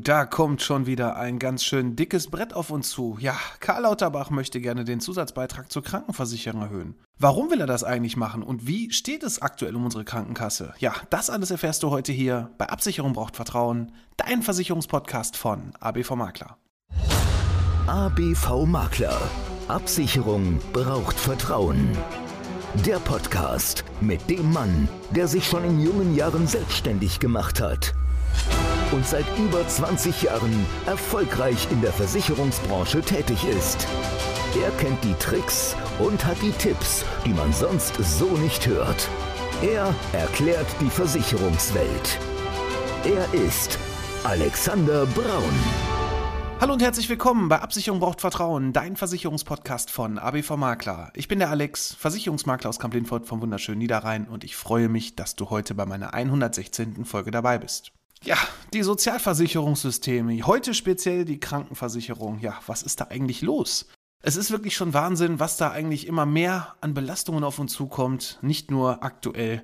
Da kommt schon wieder ein ganz schön dickes Brett auf uns zu. Ja, Karl Lauterbach möchte gerne den Zusatzbeitrag zur Krankenversicherung erhöhen. Warum will er das eigentlich machen und wie steht es aktuell um unsere Krankenkasse? Ja, das alles erfährst du heute hier bei Absicherung braucht Vertrauen, dein Versicherungspodcast von ABV Makler. ABV Makler. Absicherung braucht Vertrauen. Der Podcast mit dem Mann, der sich schon in jungen Jahren selbstständig gemacht hat und seit über 20 Jahren erfolgreich in der Versicherungsbranche tätig ist. Er kennt die Tricks und hat die Tipps, die man sonst so nicht hört. Er erklärt die Versicherungswelt. Er ist Alexander Braun. Hallo und herzlich willkommen bei Absicherung braucht Vertrauen, dein Versicherungspodcast von ABV Makler. Ich bin der Alex, Versicherungsmakler aus Kamp-Lindfort vom wunderschönen Niederrhein und ich freue mich, dass du heute bei meiner 116. Folge dabei bist. Ja, die Sozialversicherungssysteme, heute speziell die Krankenversicherung. Ja, was ist da eigentlich los? Es ist wirklich schon Wahnsinn, was da eigentlich immer mehr an Belastungen auf uns zukommt. Nicht nur aktuell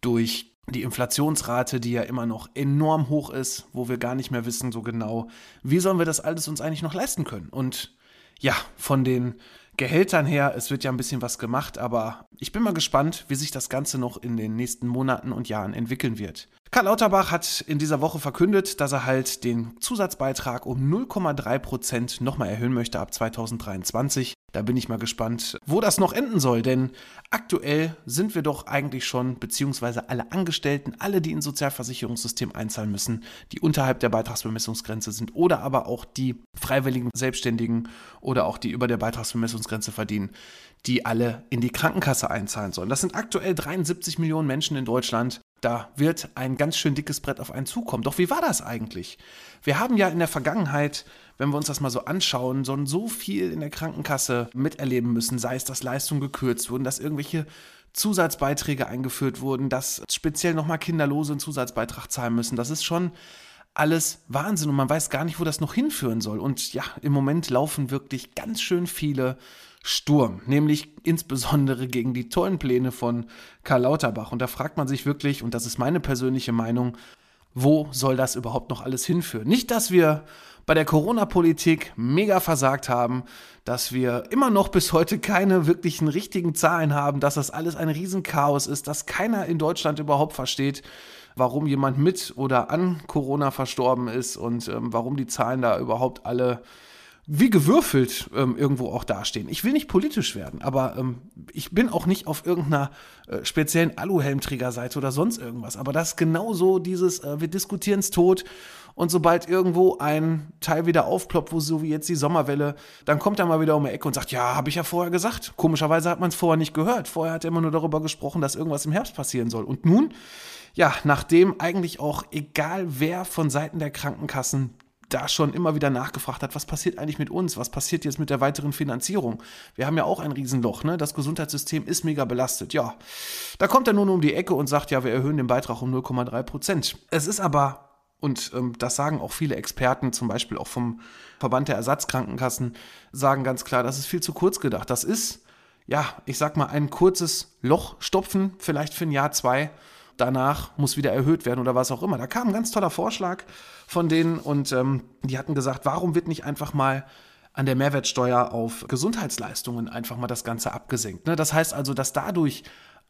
durch die Inflationsrate, die ja immer noch enorm hoch ist, wo wir gar nicht mehr wissen so genau, wie sollen wir das alles uns eigentlich noch leisten können. Und ja, von den Gehältern her, es wird ja ein bisschen was gemacht, aber ich bin mal gespannt, wie sich das Ganze noch in den nächsten Monaten und Jahren entwickeln wird. Karl Lauterbach hat in dieser Woche verkündet, dass er halt den Zusatzbeitrag um 0,3 Prozent nochmal erhöhen möchte ab 2023. Da bin ich mal gespannt, wo das noch enden soll, denn aktuell sind wir doch eigentlich schon, beziehungsweise alle Angestellten, alle, die ins Sozialversicherungssystem einzahlen müssen, die unterhalb der Beitragsbemessungsgrenze sind oder aber auch die freiwilligen Selbstständigen oder auch die über der Beitragsbemessungsgrenze verdienen, die alle in die Krankenkasse einzahlen sollen. Das sind aktuell 73 Millionen Menschen in Deutschland. Da wird ein ganz schön dickes Brett auf einen zukommen. Doch wie war das eigentlich? Wir haben ja in der Vergangenheit, wenn wir uns das mal so anschauen, so, so viel in der Krankenkasse miterleben müssen, sei es, dass Leistungen gekürzt wurden, dass irgendwelche Zusatzbeiträge eingeführt wurden, dass speziell nochmal Kinderlose einen Zusatzbeitrag zahlen müssen. Das ist schon alles Wahnsinn und man weiß gar nicht, wo das noch hinführen soll. Und ja, im Moment laufen wirklich ganz schön viele Sturm, nämlich insbesondere gegen die tollen Pläne von Karl Lauterbach. Und da fragt man sich wirklich, und das ist meine persönliche Meinung, wo soll das überhaupt noch alles hinführen? Nicht, dass wir bei der Corona-Politik mega versagt haben, dass wir immer noch bis heute keine wirklichen richtigen Zahlen haben, dass das alles ein Riesenchaos ist, dass keiner in Deutschland überhaupt versteht, warum jemand mit oder an Corona verstorben ist und ähm, warum die Zahlen da überhaupt alle wie gewürfelt ähm, irgendwo auch dastehen. Ich will nicht politisch werden, aber ähm, ich bin auch nicht auf irgendeiner äh, speziellen Aluhelmträgerseite oder sonst irgendwas. Aber das ist genauso dieses, äh, wir diskutieren es tot und sobald irgendwo ein Teil wieder aufploppt, wo so wie jetzt die Sommerwelle, dann kommt er mal wieder um die Ecke und sagt, ja, habe ich ja vorher gesagt. Komischerweise hat man es vorher nicht gehört. Vorher hat er immer nur darüber gesprochen, dass irgendwas im Herbst passieren soll. Und nun, ja, nachdem eigentlich auch egal wer von Seiten der Krankenkassen da schon immer wieder nachgefragt hat, was passiert eigentlich mit uns? Was passiert jetzt mit der weiteren Finanzierung? Wir haben ja auch ein Riesenloch, ne? Das Gesundheitssystem ist mega belastet. Ja, da kommt er nun um die Ecke und sagt, ja, wir erhöhen den Beitrag um 0,3 Prozent. Es ist aber und ähm, das sagen auch viele Experten, zum Beispiel auch vom Verband der Ersatzkrankenkassen, sagen ganz klar, das ist viel zu kurz gedacht. Das ist, ja, ich sag mal, ein kurzes Loch stopfen, vielleicht für ein Jahr, zwei danach muss wieder erhöht werden oder was auch immer. Da kam ein ganz toller Vorschlag von denen und ähm, die hatten gesagt, warum wird nicht einfach mal an der Mehrwertsteuer auf Gesundheitsleistungen einfach mal das Ganze abgesenkt. Ne? Das heißt also, dass dadurch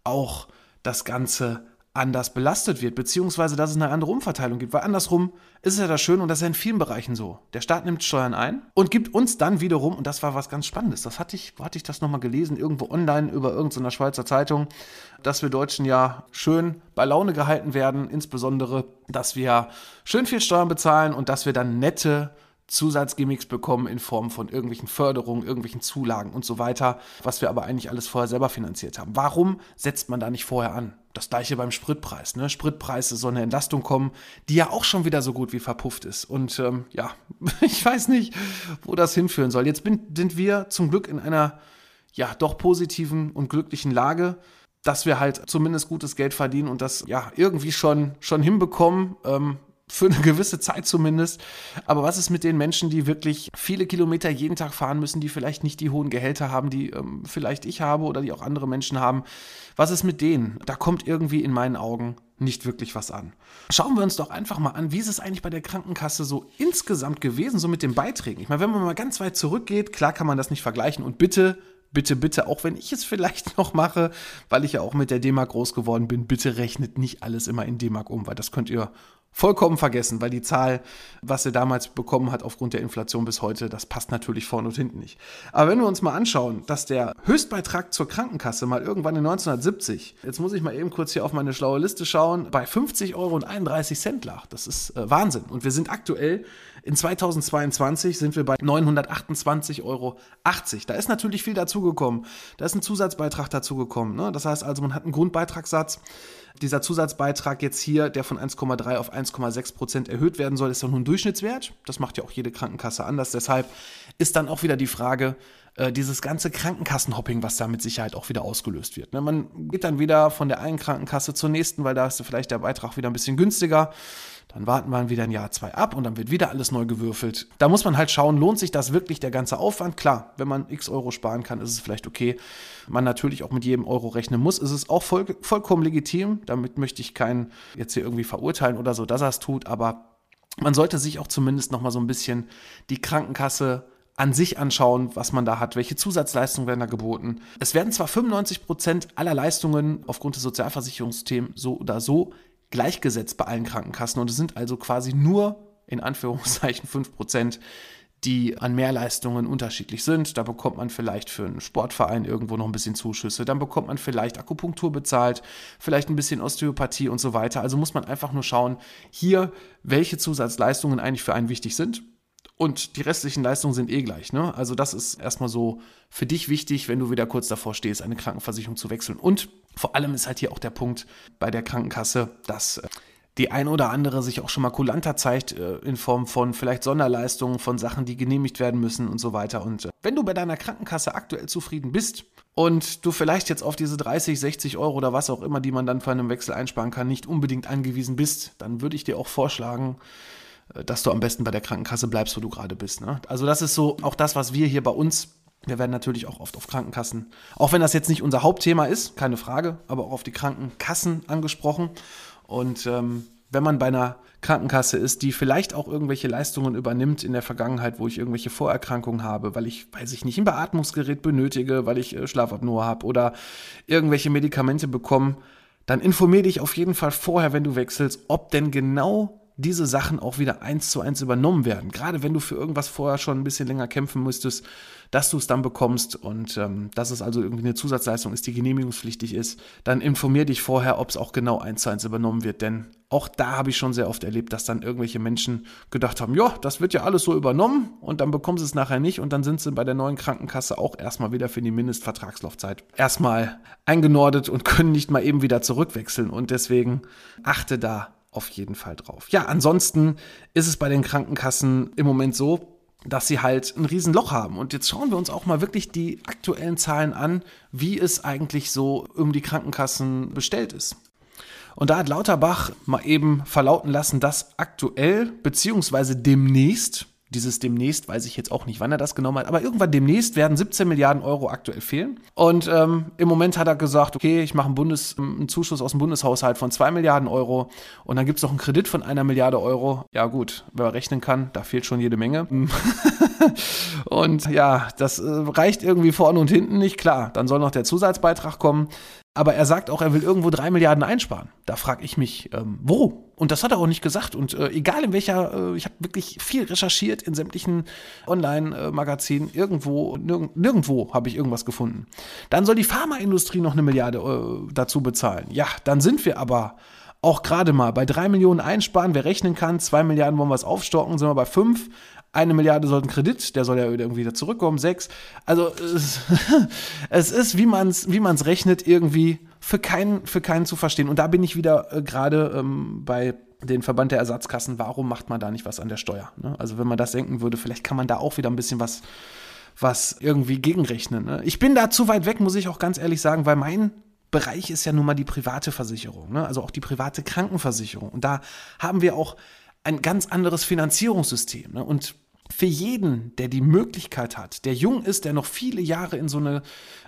auch das Ganze anders belastet wird, beziehungsweise dass es eine andere Umverteilung gibt. Weil andersrum ist es ja das Schöne und das ist ja in vielen Bereichen so. Der Staat nimmt Steuern ein und gibt uns dann wiederum, und das war was ganz Spannendes, das hatte ich, wo hatte ich das nochmal gelesen, irgendwo online über irgendeiner Schweizer Zeitung, dass wir Deutschen ja schön bei Laune gehalten werden, insbesondere, dass wir schön viel Steuern bezahlen und dass wir dann nette Zusatzgimmicks bekommen in Form von irgendwelchen Förderungen, irgendwelchen Zulagen und so weiter, was wir aber eigentlich alles vorher selber finanziert haben. Warum setzt man da nicht vorher an? Das gleiche beim Spritpreis. Ne? Spritpreis soll eine Entlastung kommen, die ja auch schon wieder so gut wie verpufft ist. Und ähm, ja, ich weiß nicht, wo das hinführen soll. Jetzt bin, sind wir zum Glück in einer ja doch positiven und glücklichen Lage dass wir halt zumindest gutes Geld verdienen und das ja irgendwie schon, schon hinbekommen. Ähm, für eine gewisse Zeit zumindest. Aber was ist mit den Menschen, die wirklich viele Kilometer jeden Tag fahren müssen, die vielleicht nicht die hohen Gehälter haben, die ähm, vielleicht ich habe oder die auch andere Menschen haben? Was ist mit denen? Da kommt irgendwie in meinen Augen nicht wirklich was an. Schauen wir uns doch einfach mal an, wie ist es eigentlich bei der Krankenkasse so insgesamt gewesen, so mit den Beiträgen. Ich meine, wenn man mal ganz weit zurückgeht, klar kann man das nicht vergleichen und bitte bitte, bitte, auch wenn ich es vielleicht noch mache, weil ich ja auch mit der D-Mark groß geworden bin, bitte rechnet nicht alles immer in D-Mark um, weil das könnt ihr vollkommen vergessen, weil die Zahl, was er damals bekommen hat aufgrund der Inflation bis heute, das passt natürlich vorne und hinten nicht. Aber wenn wir uns mal anschauen, dass der Höchstbeitrag zur Krankenkasse mal irgendwann in 1970, jetzt muss ich mal eben kurz hier auf meine schlaue Liste schauen, bei 50 Euro und 31 Cent lag. Das ist äh, Wahnsinn. Und wir sind aktuell in 2022 sind wir bei 928,80 Euro. Da ist natürlich viel dazugekommen. Da ist ein Zusatzbeitrag dazugekommen. Ne? Das heißt also, man hat einen Grundbeitragssatz dieser Zusatzbeitrag jetzt hier, der von 1,3 auf 1,6 Prozent erhöht werden soll, ist ja nur ein Durchschnittswert. Das macht ja auch jede Krankenkasse anders. Deshalb ist dann auch wieder die Frage, äh, dieses ganze Krankenkassenhopping, was da mit Sicherheit auch wieder ausgelöst wird. Ne? Man geht dann wieder von der einen Krankenkasse zur nächsten, weil da ist vielleicht der Beitrag wieder ein bisschen günstiger. Dann warten wir wieder ein Jahr, zwei ab und dann wird wieder alles neu gewürfelt. Da muss man halt schauen, lohnt sich das wirklich der ganze Aufwand? Klar, wenn man x Euro sparen kann, ist es vielleicht okay. Man natürlich auch mit jedem Euro rechnen muss, ist es auch voll, vollkommen legitim. Damit möchte ich keinen jetzt hier irgendwie verurteilen oder so, dass er es tut, aber man sollte sich auch zumindest noch mal so ein bisschen die Krankenkasse an sich anschauen, was man da hat, welche Zusatzleistungen werden da geboten. Es werden zwar 95 Prozent aller Leistungen aufgrund des Sozialversicherungssystems so oder so gleichgesetzt bei allen Krankenkassen und es sind also quasi nur in Anführungszeichen 5%, die an Mehrleistungen unterschiedlich sind. Da bekommt man vielleicht für einen Sportverein irgendwo noch ein bisschen Zuschüsse, dann bekommt man vielleicht Akupunktur bezahlt, vielleicht ein bisschen Osteopathie und so weiter. Also muss man einfach nur schauen, hier, welche Zusatzleistungen eigentlich für einen wichtig sind. Und die restlichen Leistungen sind eh gleich. Ne? Also das ist erstmal so für dich wichtig, wenn du wieder kurz davor stehst, eine Krankenversicherung zu wechseln. Und vor allem ist halt hier auch der Punkt bei der Krankenkasse, dass äh, die ein oder andere sich auch schon mal kulanter zeigt äh, in Form von vielleicht Sonderleistungen, von Sachen, die genehmigt werden müssen und so weiter. Und äh, wenn du bei deiner Krankenkasse aktuell zufrieden bist und du vielleicht jetzt auf diese 30, 60 Euro oder was auch immer, die man dann für einen Wechsel einsparen kann, nicht unbedingt angewiesen bist, dann würde ich dir auch vorschlagen, dass du am besten bei der Krankenkasse bleibst, wo du gerade bist. Ne? Also das ist so auch das, was wir hier bei uns wir werden natürlich auch oft auf Krankenkassen, auch wenn das jetzt nicht unser Hauptthema ist, keine Frage, aber auch auf die Krankenkassen angesprochen. Und ähm, wenn man bei einer Krankenkasse ist, die vielleicht auch irgendwelche Leistungen übernimmt in der Vergangenheit, wo ich irgendwelche Vorerkrankungen habe, weil ich, weiß ich nicht, ein Beatmungsgerät benötige, weil ich äh, Schlafapnoe habe oder irgendwelche Medikamente bekomme, dann informiere dich auf jeden Fall vorher, wenn du wechselst, ob denn genau diese Sachen auch wieder eins zu eins übernommen werden. Gerade wenn du für irgendwas vorher schon ein bisschen länger kämpfen müsstest, dass du es dann bekommst und ähm, dass es also irgendwie eine Zusatzleistung ist, die genehmigungspflichtig ist, dann informier dich vorher, ob es auch genau eins zu eins übernommen wird. Denn auch da habe ich schon sehr oft erlebt, dass dann irgendwelche Menschen gedacht haben, ja, das wird ja alles so übernommen und dann bekommen sie es nachher nicht und dann sind sie bei der neuen Krankenkasse auch erstmal wieder für die Mindestvertragslaufzeit erstmal eingenordet und können nicht mal eben wieder zurückwechseln und deswegen achte da auf jeden Fall drauf. Ja, ansonsten ist es bei den Krankenkassen im Moment so, dass sie halt ein Riesenloch haben. Und jetzt schauen wir uns auch mal wirklich die aktuellen Zahlen an, wie es eigentlich so um die Krankenkassen bestellt ist. Und da hat Lauterbach mal eben verlauten lassen, dass aktuell beziehungsweise demnächst dieses demnächst, weiß ich jetzt auch nicht, wann er das genommen hat, aber irgendwann demnächst werden 17 Milliarden Euro aktuell fehlen. Und ähm, im Moment hat er gesagt, okay, ich mache einen, Bundes-, einen Zuschuss aus dem Bundeshaushalt von 2 Milliarden Euro und dann gibt es noch einen Kredit von einer Milliarde Euro. Ja gut, wer rechnen kann, da fehlt schon jede Menge. und ja, das äh, reicht irgendwie vorne und hinten nicht. Klar, dann soll noch der Zusatzbeitrag kommen. Aber er sagt auch, er will irgendwo drei Milliarden einsparen. Da frage ich mich, ähm, wo? Und das hat er auch nicht gesagt. Und äh, egal in welcher, äh, ich habe wirklich viel recherchiert in sämtlichen Online-Magazinen. Irgendwo, nirg nirgendwo habe ich irgendwas gefunden. Dann soll die Pharmaindustrie noch eine Milliarde äh, dazu bezahlen. Ja, dann sind wir aber auch gerade mal bei drei Millionen einsparen. Wer rechnen kann, zwei Milliarden wollen wir es aufstocken, sind wir bei fünf. Eine Milliarde soll ein Kredit, der soll ja irgendwie wieder zurückkommen, sechs. Also es, es ist, wie man es wie man's rechnet, irgendwie für keinen, für keinen zu verstehen. Und da bin ich wieder äh, gerade ähm, bei den Verband der Ersatzkassen, warum macht man da nicht was an der Steuer? Ne? Also wenn man das senken würde, vielleicht kann man da auch wieder ein bisschen was, was irgendwie gegenrechnen. Ne? Ich bin da zu weit weg, muss ich auch ganz ehrlich sagen, weil mein Bereich ist ja nun mal die private Versicherung, ne? also auch die private Krankenversicherung. Und da haben wir auch ein ganz anderes Finanzierungssystem. Ne? Und für jeden, der die Möglichkeit hat, der jung ist, der noch viele Jahre in so eine,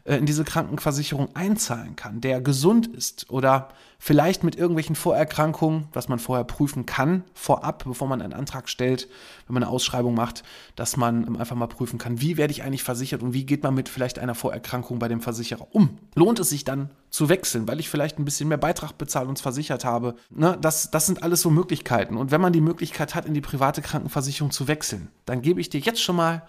äh, in diese Krankenversicherung einzahlen kann, der gesund ist oder vielleicht mit irgendwelchen Vorerkrankungen, was man vorher prüfen kann, vorab, bevor man einen Antrag stellt, wenn man eine Ausschreibung macht, dass man einfach mal prüfen kann, wie werde ich eigentlich versichert und wie geht man mit vielleicht einer Vorerkrankung bei dem Versicherer um. Lohnt es sich dann zu wechseln, weil ich vielleicht ein bisschen mehr Beitrag bezahlt und versichert habe. Ne, das, das sind alles so Möglichkeiten. Und wenn man die Möglichkeit hat, in die private Krankenversicherung zu wechseln, dann gebe ich dir jetzt schon mal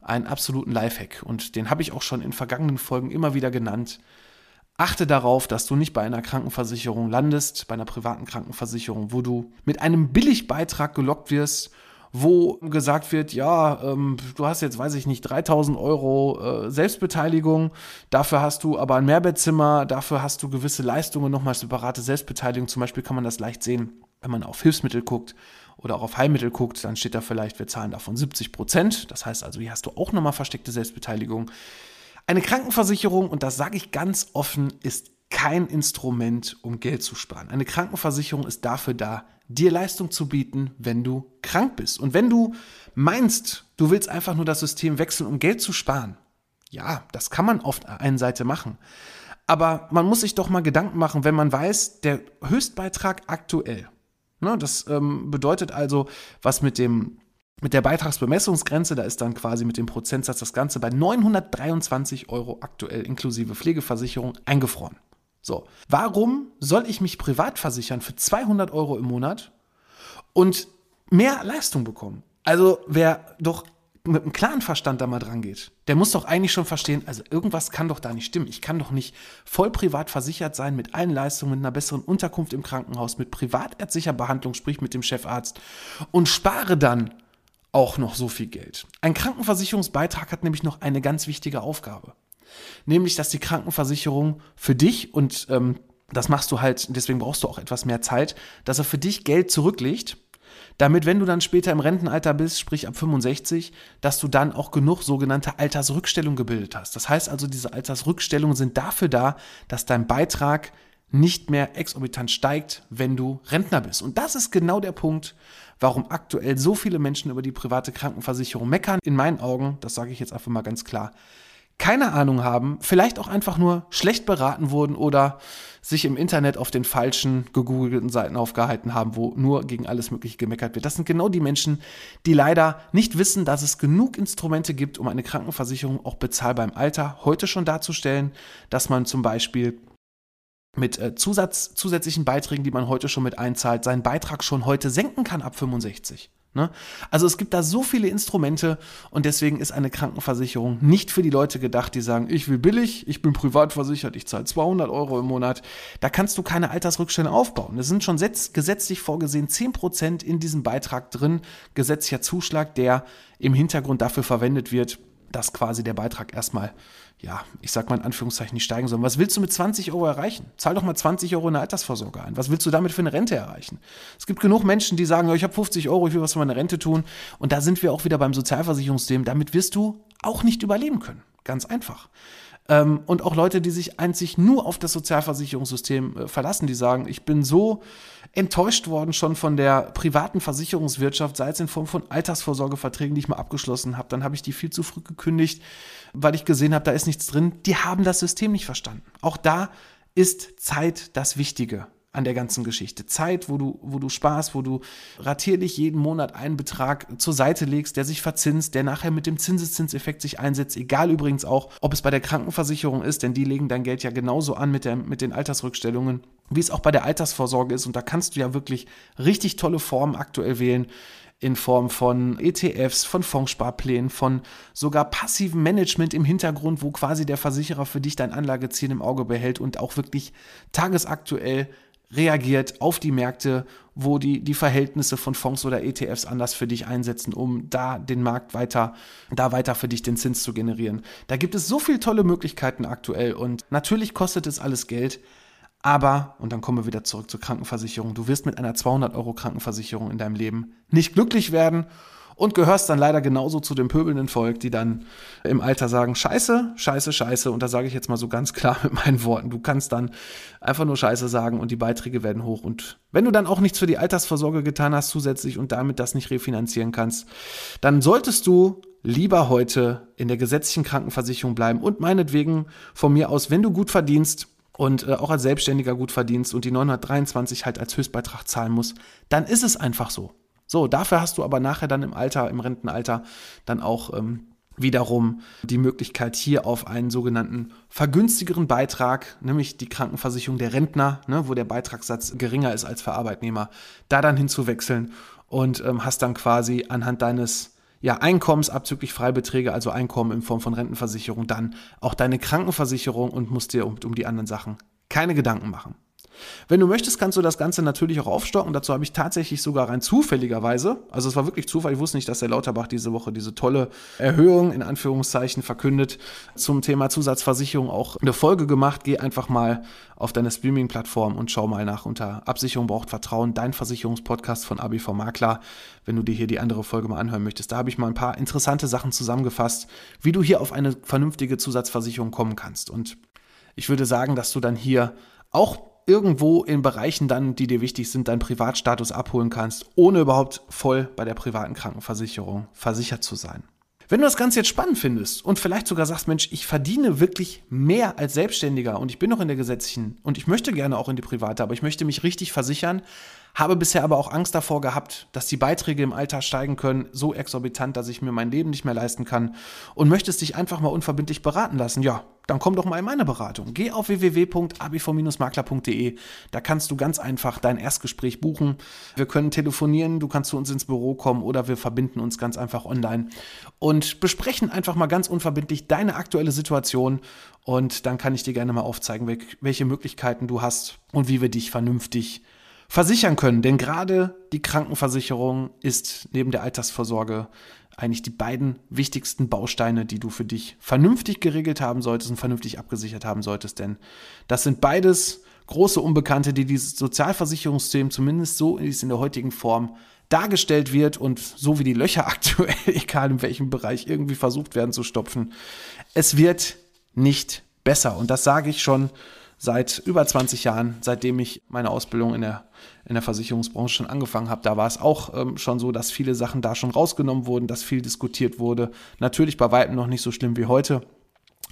einen absoluten Lifehack. Und den habe ich auch schon in vergangenen Folgen immer wieder genannt. Achte darauf, dass du nicht bei einer Krankenversicherung landest, bei einer privaten Krankenversicherung, wo du mit einem Billigbeitrag gelockt wirst, wo gesagt wird, ja, ähm, du hast jetzt, weiß ich nicht, 3000 Euro äh, Selbstbeteiligung, dafür hast du aber ein Mehrbettzimmer, dafür hast du gewisse Leistungen, nochmal separate Selbstbeteiligung. Zum Beispiel kann man das leicht sehen, wenn man auf Hilfsmittel guckt oder auch auf Heilmittel guckt, dann steht da vielleicht, wir zahlen davon 70 Prozent. Das heißt also, hier hast du auch nochmal versteckte Selbstbeteiligung. Eine Krankenversicherung, und das sage ich ganz offen, ist kein Instrument, um Geld zu sparen. Eine Krankenversicherung ist dafür da, dir Leistung zu bieten, wenn du krank bist. Und wenn du meinst, du willst einfach nur das System wechseln, um Geld zu sparen, ja, das kann man auf der einen Seite machen. Aber man muss sich doch mal Gedanken machen, wenn man weiß, der Höchstbeitrag aktuell. Ne, das ähm, bedeutet also, was mit dem mit der Beitragsbemessungsgrenze, da ist dann quasi mit dem Prozentsatz das Ganze bei 923 Euro aktuell inklusive Pflegeversicherung eingefroren. So, warum soll ich mich privat versichern für 200 Euro im Monat und mehr Leistung bekommen? Also wer doch mit einem klaren Verstand da mal dran geht, der muss doch eigentlich schon verstehen, also irgendwas kann doch da nicht stimmen. Ich kann doch nicht voll privat versichert sein mit allen Leistungen, mit einer besseren Unterkunft im Krankenhaus, mit privatärztlicher Behandlung, sprich mit dem Chefarzt und spare dann auch noch so viel Geld. Ein Krankenversicherungsbeitrag hat nämlich noch eine ganz wichtige Aufgabe. Nämlich, dass die Krankenversicherung für dich und ähm, das machst du halt, deswegen brauchst du auch etwas mehr Zeit, dass er für dich Geld zurücklegt, damit, wenn du dann später im Rentenalter bist, sprich ab 65, dass du dann auch genug sogenannte Altersrückstellung gebildet hast. Das heißt also, diese Altersrückstellungen sind dafür da, dass dein Beitrag nicht mehr exorbitant steigt, wenn du Rentner bist. Und das ist genau der Punkt, warum aktuell so viele Menschen über die private Krankenversicherung meckern. In meinen Augen, das sage ich jetzt einfach mal ganz klar, keine Ahnung haben, vielleicht auch einfach nur schlecht beraten wurden oder sich im Internet auf den falschen gegoogelten Seiten aufgehalten haben, wo nur gegen alles Mögliche gemeckert wird. Das sind genau die Menschen, die leider nicht wissen, dass es genug Instrumente gibt, um eine Krankenversicherung auch bezahlbar im Alter heute schon darzustellen, dass man zum Beispiel mit äh, Zusatz, zusätzlichen Beiträgen, die man heute schon mit einzahlt, seinen Beitrag schon heute senken kann ab 65. Ne? Also es gibt da so viele Instrumente und deswegen ist eine Krankenversicherung nicht für die Leute gedacht, die sagen, ich will billig, ich bin privat versichert, ich zahle 200 Euro im Monat. Da kannst du keine Altersrückstände aufbauen. Es sind schon gesetzlich vorgesehen 10% in diesem Beitrag drin, gesetzlicher Zuschlag, der im Hintergrund dafür verwendet wird, dass quasi der Beitrag erstmal ja, ich sag mal in Anführungszeichen nicht steigen sollen. Was willst du mit 20 Euro erreichen? Zahl doch mal 20 Euro in eine Altersvorsorge ein. Was willst du damit für eine Rente erreichen? Es gibt genug Menschen, die sagen, ich habe 50 Euro, ich will was für meine Rente tun. Und da sind wir auch wieder beim Sozialversicherungssystem. Damit wirst du auch nicht überleben können. Ganz einfach. Ähm, und auch Leute, die sich einzig nur auf das Sozialversicherungssystem äh, verlassen, die sagen, ich bin so enttäuscht worden schon von der privaten Versicherungswirtschaft, sei es in Form von Altersvorsorgeverträgen, die ich mal abgeschlossen habe. Dann habe ich die viel zu früh gekündigt, weil ich gesehen habe, da ist nichts drin. Die haben das System nicht verstanden. Auch da ist Zeit das Wichtige. An der ganzen Geschichte. Zeit, wo du, wo du sparst, wo du ratierlich jeden Monat einen Betrag zur Seite legst, der sich verzinst, der nachher mit dem Zinseszinseffekt sich einsetzt. Egal übrigens auch, ob es bei der Krankenversicherung ist, denn die legen dein Geld ja genauso an mit, der, mit den Altersrückstellungen, wie es auch bei der Altersvorsorge ist. Und da kannst du ja wirklich richtig tolle Formen aktuell wählen in Form von ETFs, von Fondssparplänen, von sogar passivem Management im Hintergrund, wo quasi der Versicherer für dich dein Anlageziel im Auge behält und auch wirklich tagesaktuell reagiert auf die Märkte, wo die, die Verhältnisse von Fonds oder ETFs anders für dich einsetzen, um da den Markt weiter, da weiter für dich den Zins zu generieren. Da gibt es so viele tolle Möglichkeiten aktuell und natürlich kostet es alles Geld, aber, und dann kommen wir wieder zurück zur Krankenversicherung, du wirst mit einer 200 Euro Krankenversicherung in deinem Leben nicht glücklich werden und gehörst dann leider genauso zu dem pöbelnden Volk, die dann im Alter sagen, scheiße, scheiße, scheiße. Und da sage ich jetzt mal so ganz klar mit meinen Worten, du kannst dann einfach nur scheiße sagen und die Beiträge werden hoch. Und wenn du dann auch nichts für die Altersvorsorge getan hast zusätzlich und damit das nicht refinanzieren kannst, dann solltest du lieber heute in der gesetzlichen Krankenversicherung bleiben und meinetwegen von mir aus, wenn du gut verdienst, und äh, auch als Selbstständiger gut verdienst und die 923 halt als Höchstbeitrag zahlen musst, dann ist es einfach so. So, dafür hast du aber nachher dann im Alter, im Rentenalter, dann auch ähm, wiederum die Möglichkeit, hier auf einen sogenannten vergünstigeren Beitrag, nämlich die Krankenversicherung der Rentner, ne, wo der Beitragssatz geringer ist als für Arbeitnehmer, da dann hinzuwechseln und ähm, hast dann quasi anhand deines ja, Einkommens abzüglich Freibeträge, also Einkommen in Form von Rentenversicherung, dann auch deine Krankenversicherung und musst dir um, um die anderen Sachen keine Gedanken machen. Wenn du möchtest, kannst du das Ganze natürlich auch aufstocken. Dazu habe ich tatsächlich sogar rein zufälligerweise, also es war wirklich Zufall, ich wusste nicht, dass der Lauterbach diese Woche diese tolle Erhöhung in Anführungszeichen verkündet zum Thema Zusatzversicherung auch eine Folge gemacht. Geh einfach mal auf deine Streaming-Plattform und schau mal nach unter Absicherung braucht Vertrauen, dein Versicherungspodcast von ABV Makler, wenn du dir hier die andere Folge mal anhören möchtest. Da habe ich mal ein paar interessante Sachen zusammengefasst, wie du hier auf eine vernünftige Zusatzversicherung kommen kannst. Und ich würde sagen, dass du dann hier auch irgendwo in Bereichen dann, die dir wichtig sind, deinen Privatstatus abholen kannst, ohne überhaupt voll bei der privaten Krankenversicherung versichert zu sein. Wenn du das Ganze jetzt spannend findest und vielleicht sogar sagst, Mensch, ich verdiene wirklich mehr als Selbstständiger und ich bin noch in der gesetzlichen und ich möchte gerne auch in die private, aber ich möchte mich richtig versichern, habe bisher aber auch Angst davor gehabt, dass die Beiträge im Alter steigen können, so exorbitant, dass ich mir mein Leben nicht mehr leisten kann und möchtest dich einfach mal unverbindlich beraten lassen. Ja, dann komm doch mal in meine Beratung. Geh auf www.abv-makler.de. Da kannst du ganz einfach dein Erstgespräch buchen. Wir können telefonieren, du kannst zu uns ins Büro kommen oder wir verbinden uns ganz einfach online und besprechen einfach mal ganz unverbindlich deine aktuelle Situation und dann kann ich dir gerne mal aufzeigen, welche Möglichkeiten du hast und wie wir dich vernünftig versichern können. Denn gerade die Krankenversicherung ist neben der Altersvorsorge eigentlich die beiden wichtigsten Bausteine, die du für dich vernünftig geregelt haben solltest und vernünftig abgesichert haben solltest. Denn das sind beides große Unbekannte, die dieses Sozialversicherungssystem zumindest so wie es in der heutigen Form dargestellt wird und so wie die Löcher aktuell, egal in welchem Bereich, irgendwie versucht werden zu stopfen. Es wird nicht besser. Und das sage ich schon seit über 20 Jahren, seitdem ich meine Ausbildung in der, in der Versicherungsbranche schon angefangen habe. Da war es auch ähm, schon so, dass viele Sachen da schon rausgenommen wurden, dass viel diskutiert wurde. Natürlich bei weitem noch nicht so schlimm wie heute.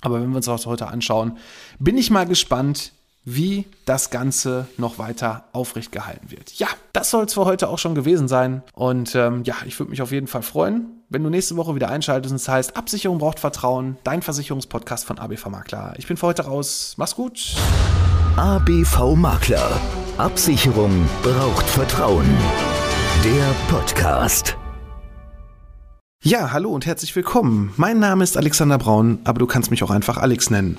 Aber wenn wir uns das heute anschauen, bin ich mal gespannt, wie das Ganze noch weiter aufrecht gehalten wird. Ja, das soll es für heute auch schon gewesen sein. Und ähm, ja, ich würde mich auf jeden Fall freuen, wenn du nächste Woche wieder einschaltest. Und das heißt, Absicherung braucht Vertrauen, dein Versicherungspodcast von ABV Makler. Ich bin für heute raus. Mach's gut. ABV Makler. Absicherung braucht Vertrauen. Der Podcast. Ja, hallo und herzlich willkommen. Mein Name ist Alexander Braun, aber du kannst mich auch einfach Alex nennen.